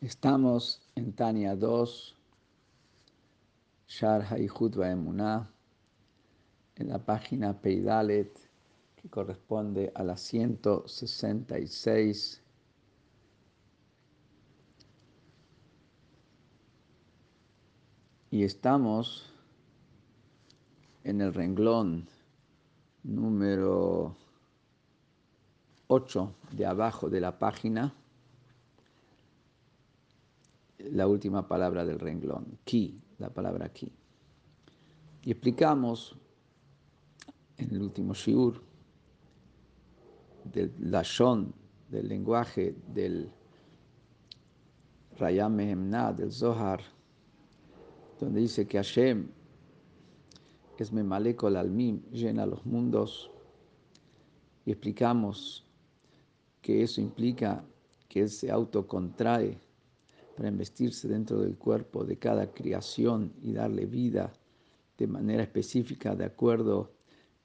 Estamos en Tania 2, Shar Haihud Emuná, en la página Peidalet, que corresponde a la 166. Y estamos en el renglón número 8 de abajo de la página la última palabra del renglón, ki, la palabra ki. Y explicamos en el último shiur del lashon, del lenguaje del Rayam Mehemna, del Zohar, donde dice que Hashem es Memaleko almim, llena los mundos, y explicamos que eso implica que él se autocontrae para investirse dentro del cuerpo de cada creación y darle vida de manera específica de acuerdo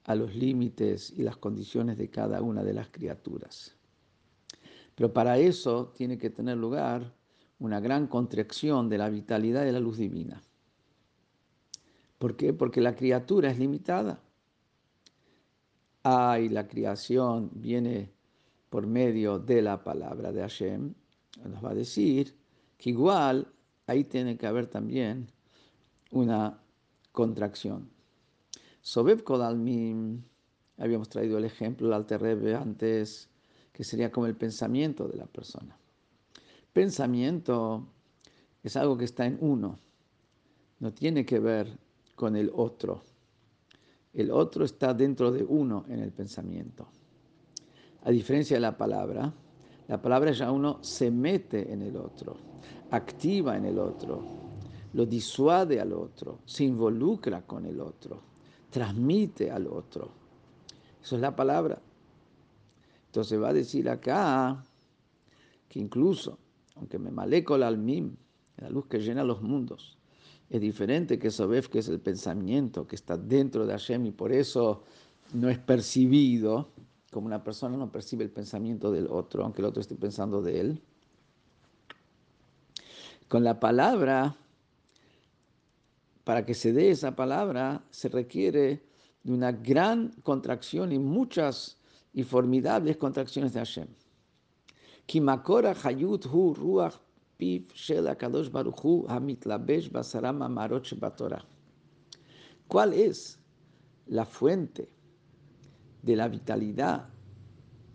a los límites y las condiciones de cada una de las criaturas. Pero para eso tiene que tener lugar una gran contracción de la vitalidad de la luz divina. ¿Por qué? Porque la criatura es limitada. Ay, la creación viene por medio de la palabra de Hashem, nos va a decir que igual ahí tiene que haber también una contracción. Sobeb Kodalmim, habíamos traído el ejemplo, el Alterrebe antes, que sería como el pensamiento de la persona. Pensamiento es algo que está en uno, no tiene que ver con el otro. El otro está dentro de uno en el pensamiento. A diferencia de la palabra, la palabra ya uno se mete en el otro, activa en el otro, lo disuade al otro, se involucra con el otro, transmite al otro. Eso es la palabra. Entonces va a decir acá que incluso, aunque me maleco el almim, la luz que llena los mundos, es diferente que Sobef, que es el pensamiento que está dentro de Hashem y por eso no es percibido como una persona no percibe el pensamiento del otro, aunque el otro esté pensando de él. Con la palabra, para que se dé esa palabra, se requiere de una gran contracción y muchas y formidables contracciones de Hashem. Kimakora hayut hu ruach piv shel akadosh baruchu hamitlabesh basaram amarot ¿Cuál es la fuente de la vitalidad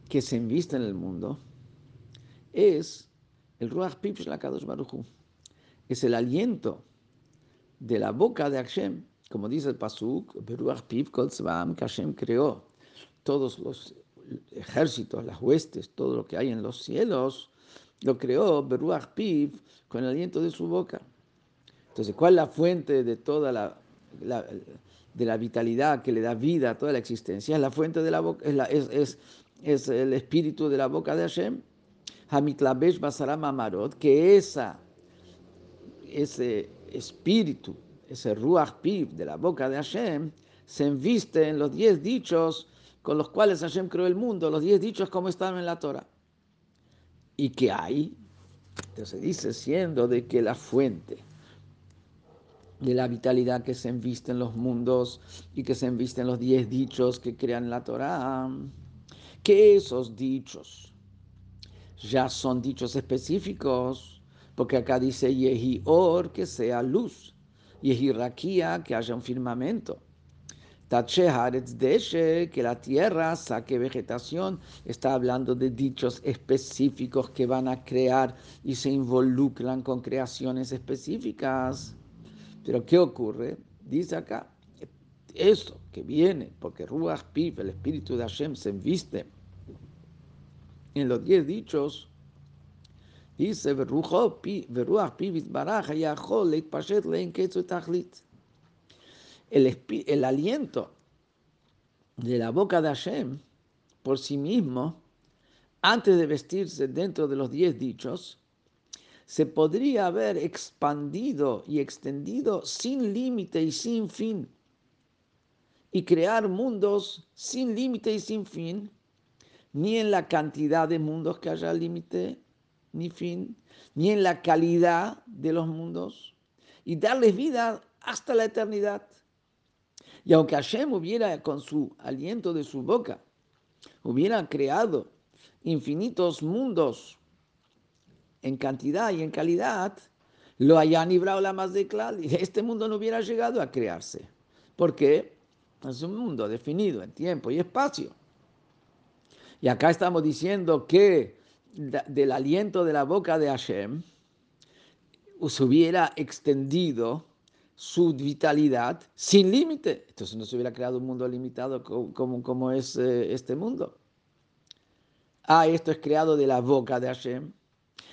que se inviste en el mundo es el Ruach Pips la Kadosh Baruchu. Es el aliento de la boca de Hashem, como dice el Pasuk, Ruach Pip Kol que Hashem creó todos los ejércitos, las huestes, todo lo que hay en los cielos, lo creó Beruach Piv con el aliento de su boca. Entonces, ¿cuál es la fuente de toda la, de la vitalidad que le da vida a toda la existencia, es la fuente de la boca, es, es, el espíritu de la boca de Hashem. Hamitlabesh Basaram Amarot, que esa, ese espíritu, ese Ruach Piv de la boca de Hashem, se enviste en los diez dichos con los cuales Hashem creó el mundo, los diez dichos como están en la Torah. ¿Y qué hay? Entonces dice, siendo de que la fuente de la vitalidad que se enviste en los mundos y que se enviste en los diez dichos que crean la Torah, que esos dichos ya son dichos específicos, porque acá dice Yehi Or, que sea luz, Yehi Rakia, que haya un firmamento. Tache Deshe, que la tierra saque vegetación, está hablando de dichos específicos que van a crear y se involucran con creaciones específicas. Pero ¿qué ocurre? Dice acá, eso que viene, porque Ruach Piv, el espíritu de Hashem, se enviste en los diez dichos, dice, Ruach el, el aliento de la boca de Hashem por sí mismo, antes de vestirse dentro de los diez dichos, se podría haber expandido y extendido sin límite y sin fin, y crear mundos sin límite y sin fin, ni en la cantidad de mundos que haya límite, ni fin, ni en la calidad de los mundos, y darles vida hasta la eternidad. Y aunque Hashem hubiera, con su aliento de su boca, hubiera creado infinitos mundos en cantidad y en calidad, lo hayan librado la más de claro, este mundo no hubiera llegado a crearse. porque Es un mundo definido en tiempo y espacio. Y acá estamos diciendo que del aliento de la boca de Hashem se hubiera extendido su vitalidad sin límite. Entonces no se hubiera creado un mundo limitado como, como, es eh, este mundo. Ah, esto es creado de la boca de Hashem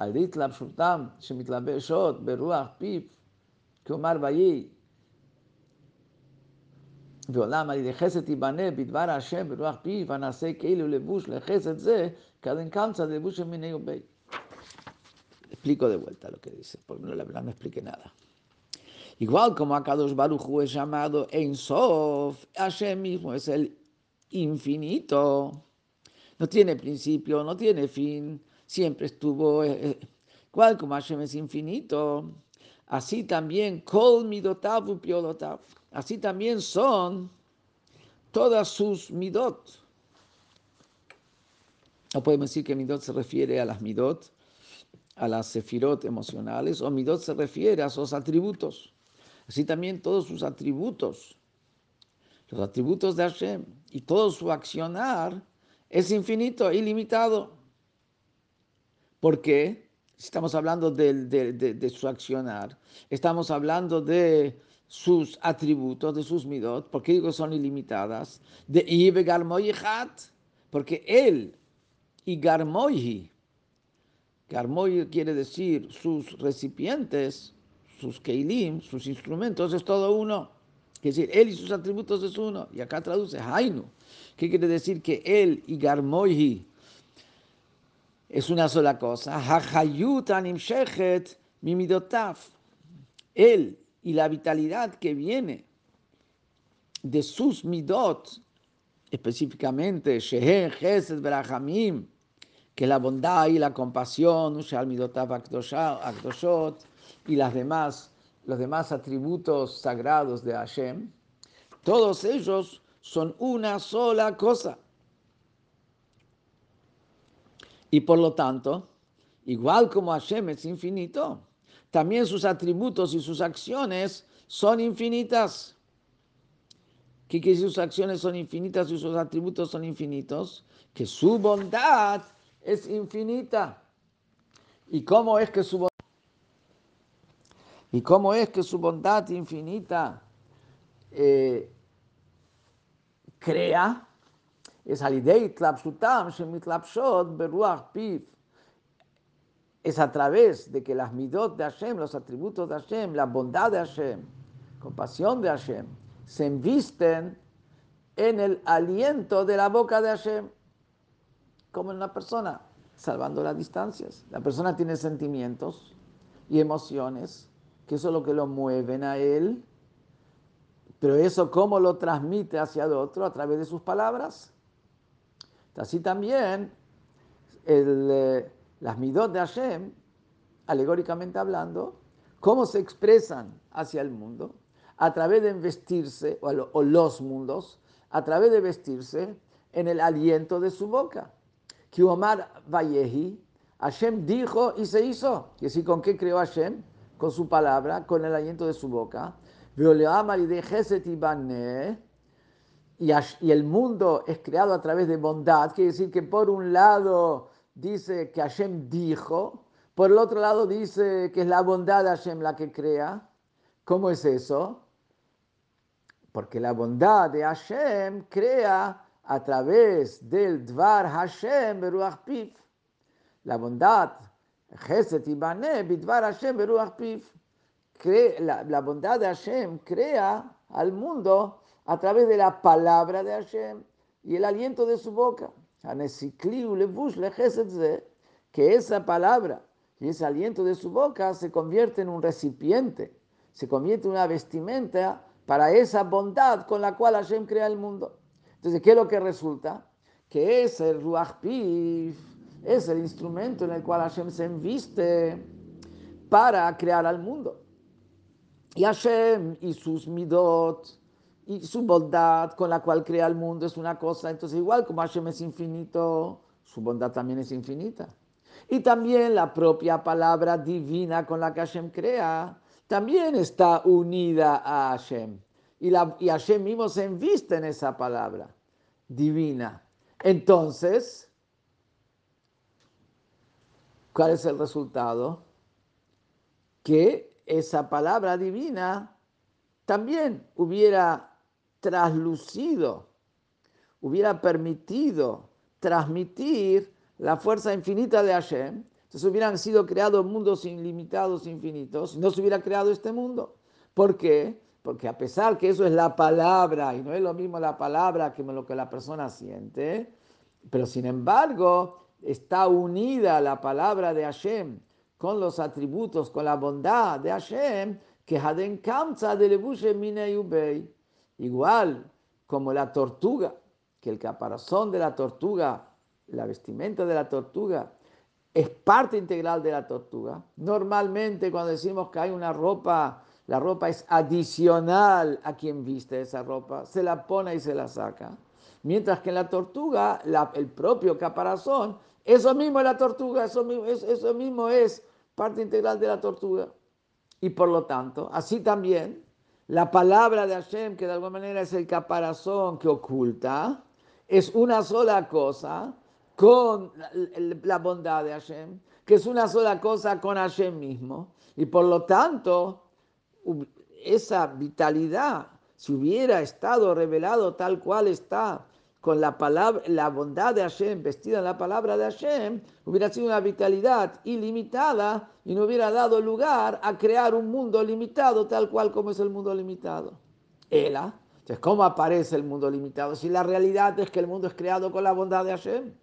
על ידי התלבשותם שמתלבשות ברוח פיו, כלומר ויהי ועולם על ידי חסד ייבנה בדבר השם ברוח פיו, ונעשה כאילו לבוש לחסד זה, cada encalza de לבוש מיני ובית. Explico de vuelta lo que dice, porque no, la verdad no expliqué nada. Igual como Akadosh Baruch Hu es llamado Ein Sof, Hashem mismo es el infinito. No tiene principio, no tiene fin, siempre estuvo, eh, eh, cual como Hashem es infinito, así también así también son todas sus Midot. No podemos decir que Midot se refiere a las Midot, a las Sefirot emocionales, o Midot se refiere a sus atributos. Así también todos sus atributos, los atributos de Hashem y todo su accionar es infinito, ilimitado. ¿Por qué? Estamos hablando de, su accionar, estamos hablando de sus atributos, de sus midot, porque digo son ilimitadas, de Ibe Hat, porque él y Garmoyi, Garmoyi quiere decir sus recipientes, sus keilim, sus instrumentos, es todo uno. Quiere decir, él y sus atributos es uno. Y acá traduce Hainu. ¿Qué quiere decir? Que él y Garmoyi es una sola cosa. Él y la vitalidad que viene de sus midot, específicamente Sheher, Chesed, Berachamim, que la bondad y la compasión, y las demás, los demás atributos sagrados de Hashem, todos ellos son una sola cosa. Y por lo tanto, igual como Hashem es infinito, también sus atributos y sus acciones son infinitas. ¿Qué quiere decir sus acciones son infinitas y sus atributos son infinitos? Que su bondad es infinita. ¿Y cómo es que su bondad, ¿Y cómo es que su bondad infinita eh, crea? Es al Es a través de que las midot de Hashem, los atributos de Hashem, la bondad de Hashem, compasión de Hashem, se invisten en el aliento de la boca de Hashem, como en una persona, salvando las distancias. La persona tiene sentimientos y emociones, que eso es lo que lo mueven a él, pero eso cómo lo transmite hacia el otro a través de sus palabras. Así también eh, las midot de Hashem, alegóricamente hablando, cómo se expresan hacia el mundo, a través de vestirse, o, los mundos, a través de vestirse en el aliento de su boca. Que Omar Vayehi, Hashem dijo y se hizo. Y así con qué creó Hashem? Con su palabra, con el aliento de su boca. y de y, el mundo es creado a través de bondad, quiere decir que por un lado dice que Hashem dijo, por el otro lado dice que es la bondad de Hashem la que crea. ¿Cómo es eso? Porque la bondad de Hashem crea a través del Dvar Hashem Beruach Piv. La bondad Geset y Bané, Bidvar Hashem, Beruach Piv. La, la bondad de Hashem crea al mundo a través de la palabra de Hashem y el aliento de su boca. Que esa palabra y ese aliento de su boca se convierte en un recipiente, se convierte en una vestimenta para esa bondad con la cual Hashem crea el mundo. Entonces, ¿qué es lo que resulta? Que es el Ruach Piv, es el instrumento en el cual Hashem se enviste para crear al mundo. Y Hashem y sus midot y su bondad con la cual crea el mundo es una cosa. Entonces, igual como Hashem es infinito, su bondad también es infinita. Y también la propia palabra divina con la que Hashem crea también está unida a Hashem. Y, la, y Hashem mismo se enviste en esa palabra divina. Entonces, ¿cuál es el resultado? Que esa palabra divina también hubiera traslucido, hubiera permitido transmitir la fuerza infinita de Hashem. Entonces hubieran sido creados mundos ilimitados, infinitos, no se hubiera creado este mundo. ¿Por qué? Porque a pesar que eso es la palabra, y no es lo mismo la palabra que lo que la persona siente, pero sin embargo está unida la palabra de Hashem con los atributos, con la bondad de Hashem, que Haden Kamza de Lebushe Mine Igual como la tortuga, que el caparazón de la tortuga, la vestimenta de la tortuga, es parte integral de la tortuga. Normalmente cuando decimos que hay una ropa, la ropa es adicional a quien viste esa ropa, se la pone y se la saca. Mientras que en la tortuga, el propio caparazón, eso mismo es la tortuga, eso eso mismo es parte integral de la tortuga. Y por lo tanto, así también, la palabra de Hashem, que de alguna manera es el caparazón que oculta, es una sola cosa con la bondad de Hashem, que es una sola cosa con Hashem mismo. Y por lo tanto, esa vitalidad, si hubiera estado revelado tal cual está con la, palabra, la bondad de Hashem, vestida en la palabra de Hashem, hubiera sido una vitalidad ilimitada y no hubiera dado lugar a crear un mundo limitado tal cual como es el mundo limitado. Ela. Entonces, ¿cómo aparece el mundo limitado? Si la realidad es que el mundo es creado con la bondad de Hashem.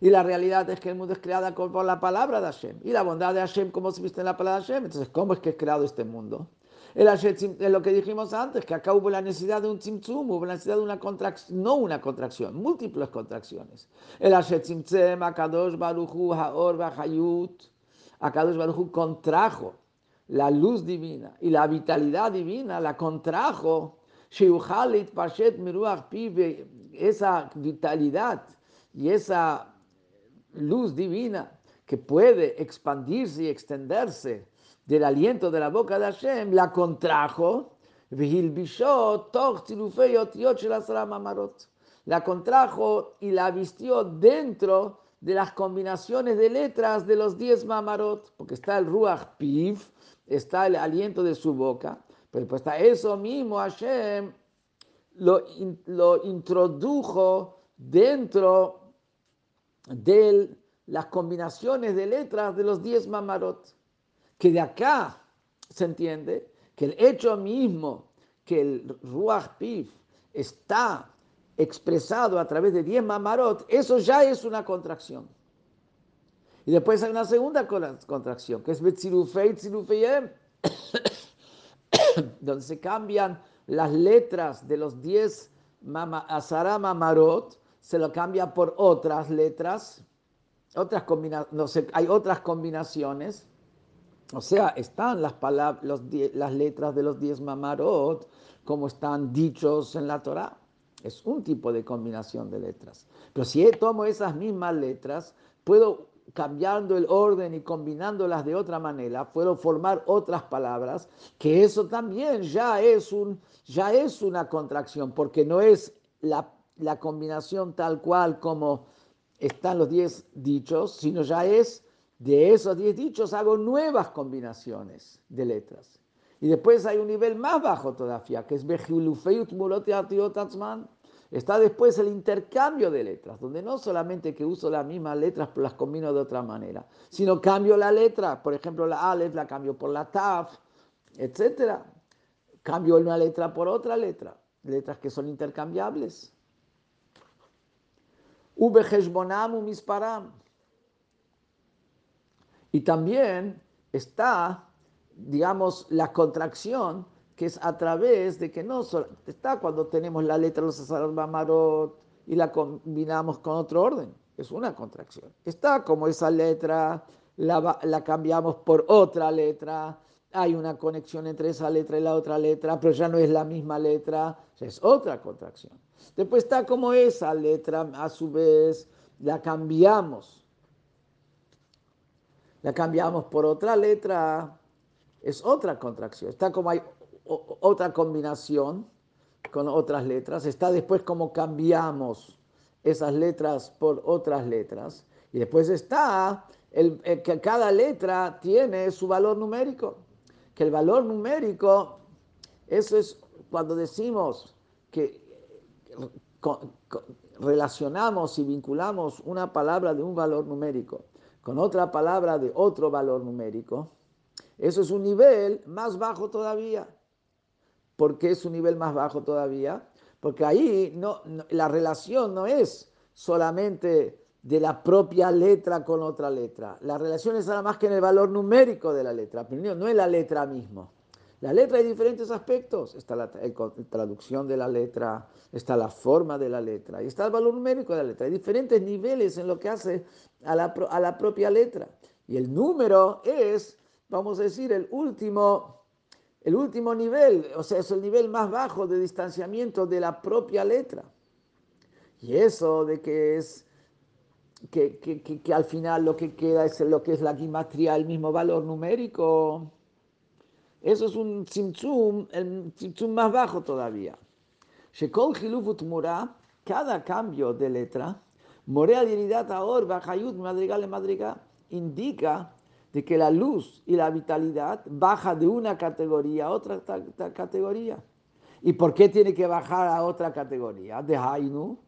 Y la realidad es que el mundo es creado por la palabra de Hashem. Y la bondad de Hashem, como se viste en la palabra de Hashem. Entonces, ¿cómo es que es creado este mundo? Es lo que dijimos antes, que acá hubo la necesidad de un tzimtzum, hubo la necesidad de una contracción, no una contracción, múltiples contracciones. El Tzimtzem, Akadosh Baruchu, Haor, Bajayut, Akadosh Baruchu contrajo la luz divina y la vitalidad divina, la contrajo, Miruach esa vitalidad y esa luz divina que puede expandirse y extenderse del aliento de la boca de Hashem, la contrajo, la contrajo y la vistió dentro de las combinaciones de letras de los diez mamarot, porque está el ruach piv, está el aliento de su boca, pero pues está eso mismo Hashem lo, lo introdujo dentro de las combinaciones de letras de los diez mamarot que de acá se entiende que el hecho mismo que el Ruach Pif está expresado a través de 10 mamarot, eso ya es una contracción. Y después hay una segunda contracción, que es Betzirufei Tzirufeyem, donde se cambian las letras de los 10 Asara Mamarot, se lo cambia por otras letras, otras no sé, hay otras combinaciones o sea, están las, palabras, las letras de los diez mamarot como están dichos en la Torah. Es un tipo de combinación de letras. Pero si tomo esas mismas letras, puedo cambiando el orden y combinándolas de otra manera, puedo formar otras palabras, que eso también ya es, un, ya es una contracción, porque no es la, la combinación tal cual como están los diez dichos, sino ya es de esos diez dichos hago nuevas combinaciones de letras. Y después hay un nivel más bajo todavía, que es Está después el intercambio de letras, donde no solamente que uso las mismas letras, pero las combino de otra manera, sino cambio la letra, por ejemplo, la Aleph la cambio por la Taf, etc. Cambio una letra por otra letra, letras que son intercambiables. Ubeheshbonam misparam. Y también está, digamos, la contracción que es a través de que no solo está cuando tenemos la letra de los Mamarot y la combinamos con otro orden, es una contracción. Está como esa letra, la, la cambiamos por otra letra, hay una conexión entre esa letra y la otra letra, pero ya no es la misma letra, es otra contracción. Después está como esa letra, a su vez, la cambiamos. La cambiamos por otra letra, es otra contracción. Está como hay otra combinación con otras letras, está después cómo cambiamos esas letras por otras letras, y después está el, que cada letra tiene su valor numérico, que el valor numérico, eso es cuando decimos que relacionamos y vinculamos una palabra de un valor numérico con otra palabra de otro valor numérico, eso es un nivel más bajo todavía. ¿Por qué es un nivel más bajo todavía? Porque ahí no, la relación no es solamente de la propia letra con otra letra. La relación es nada más que en el valor numérico de la letra, pero no es la letra mismo. La letra hay diferentes aspectos. Está la, traducción de la letra, está la forma de la letra y está el valor numérico de la letra. Hay diferentes niveles en lo que hace a la, propia letra. Y el número es, vamos a decir, el último el último nivel, o sea, es el nivel más bajo de distanciamiento de la propia letra. Y eso de que es que, al final lo que queda es lo que es la guimatría, el mismo valor numérico. Eso es un tzimtzum, el tzimtzum más bajo todavía. Shekol Hilufut Mura, cada cambio de letra, Morea Diridat Aor, Bajayut, Madrigal, Madrigal, indica de que la luz y la vitalidad baja de una categoría a otra categoría. ¿Y por qué tiene que bajar a otra categoría? De Hainu,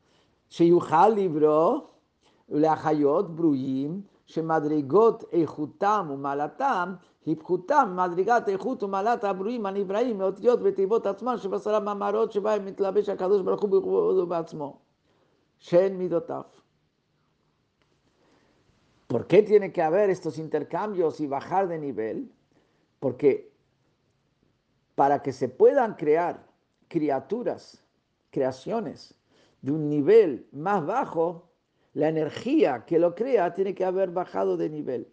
Sheyuchal libro, Leachayot, Bruyim, ¿Por qué tiene que haber estos intercambios y bajar de nivel? Porque para que se puedan crear criaturas, creaciones de un nivel más bajo, la energía que lo crea tiene que haber bajado de nivel.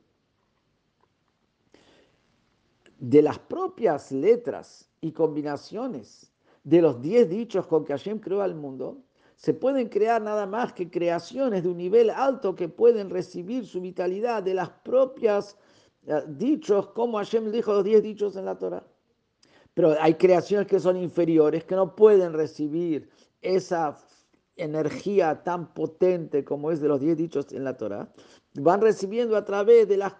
De las propias letras y combinaciones de los diez dichos con que Hashem creó al mundo, se pueden crear nada más que creaciones de un nivel alto que pueden recibir su vitalidad de las propias eh, dichos, como Hashem dijo los diez dichos en la Torah. Pero hay creaciones que son inferiores, que no pueden recibir esa energía tan potente como es de los diez dichos en la Torah. Van recibiendo a través de las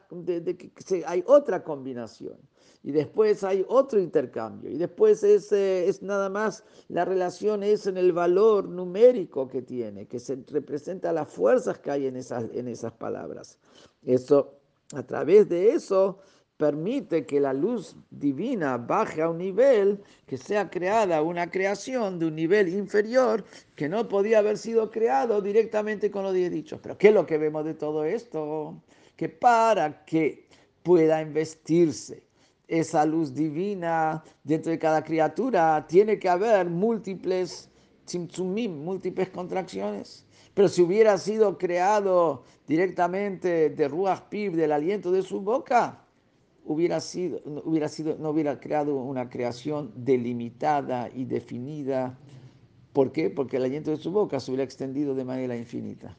que hay otra combinación y después hay otro intercambio, y después es, es nada más, la relación es en el valor numérico que tiene, que se representa las fuerzas que hay en esas, en esas palabras. Eso, a través de eso, permite que la luz divina baje a un nivel, que sea creada una creación de un nivel inferior que no podía haber sido creado directamente con los diez dichos. Pero ¿qué es lo que vemos de todo esto? Que para que pueda investirse esa luz divina dentro de cada criatura, tiene que haber múltiples tzimtzumim, múltiples contracciones. Pero si hubiera sido creado directamente de Ruach Pib, del aliento de su boca, hubiera sido, hubiera sido, no hubiera creado una creación delimitada y definida. ¿Por qué? Porque el aliento de su boca se hubiera extendido de manera infinita.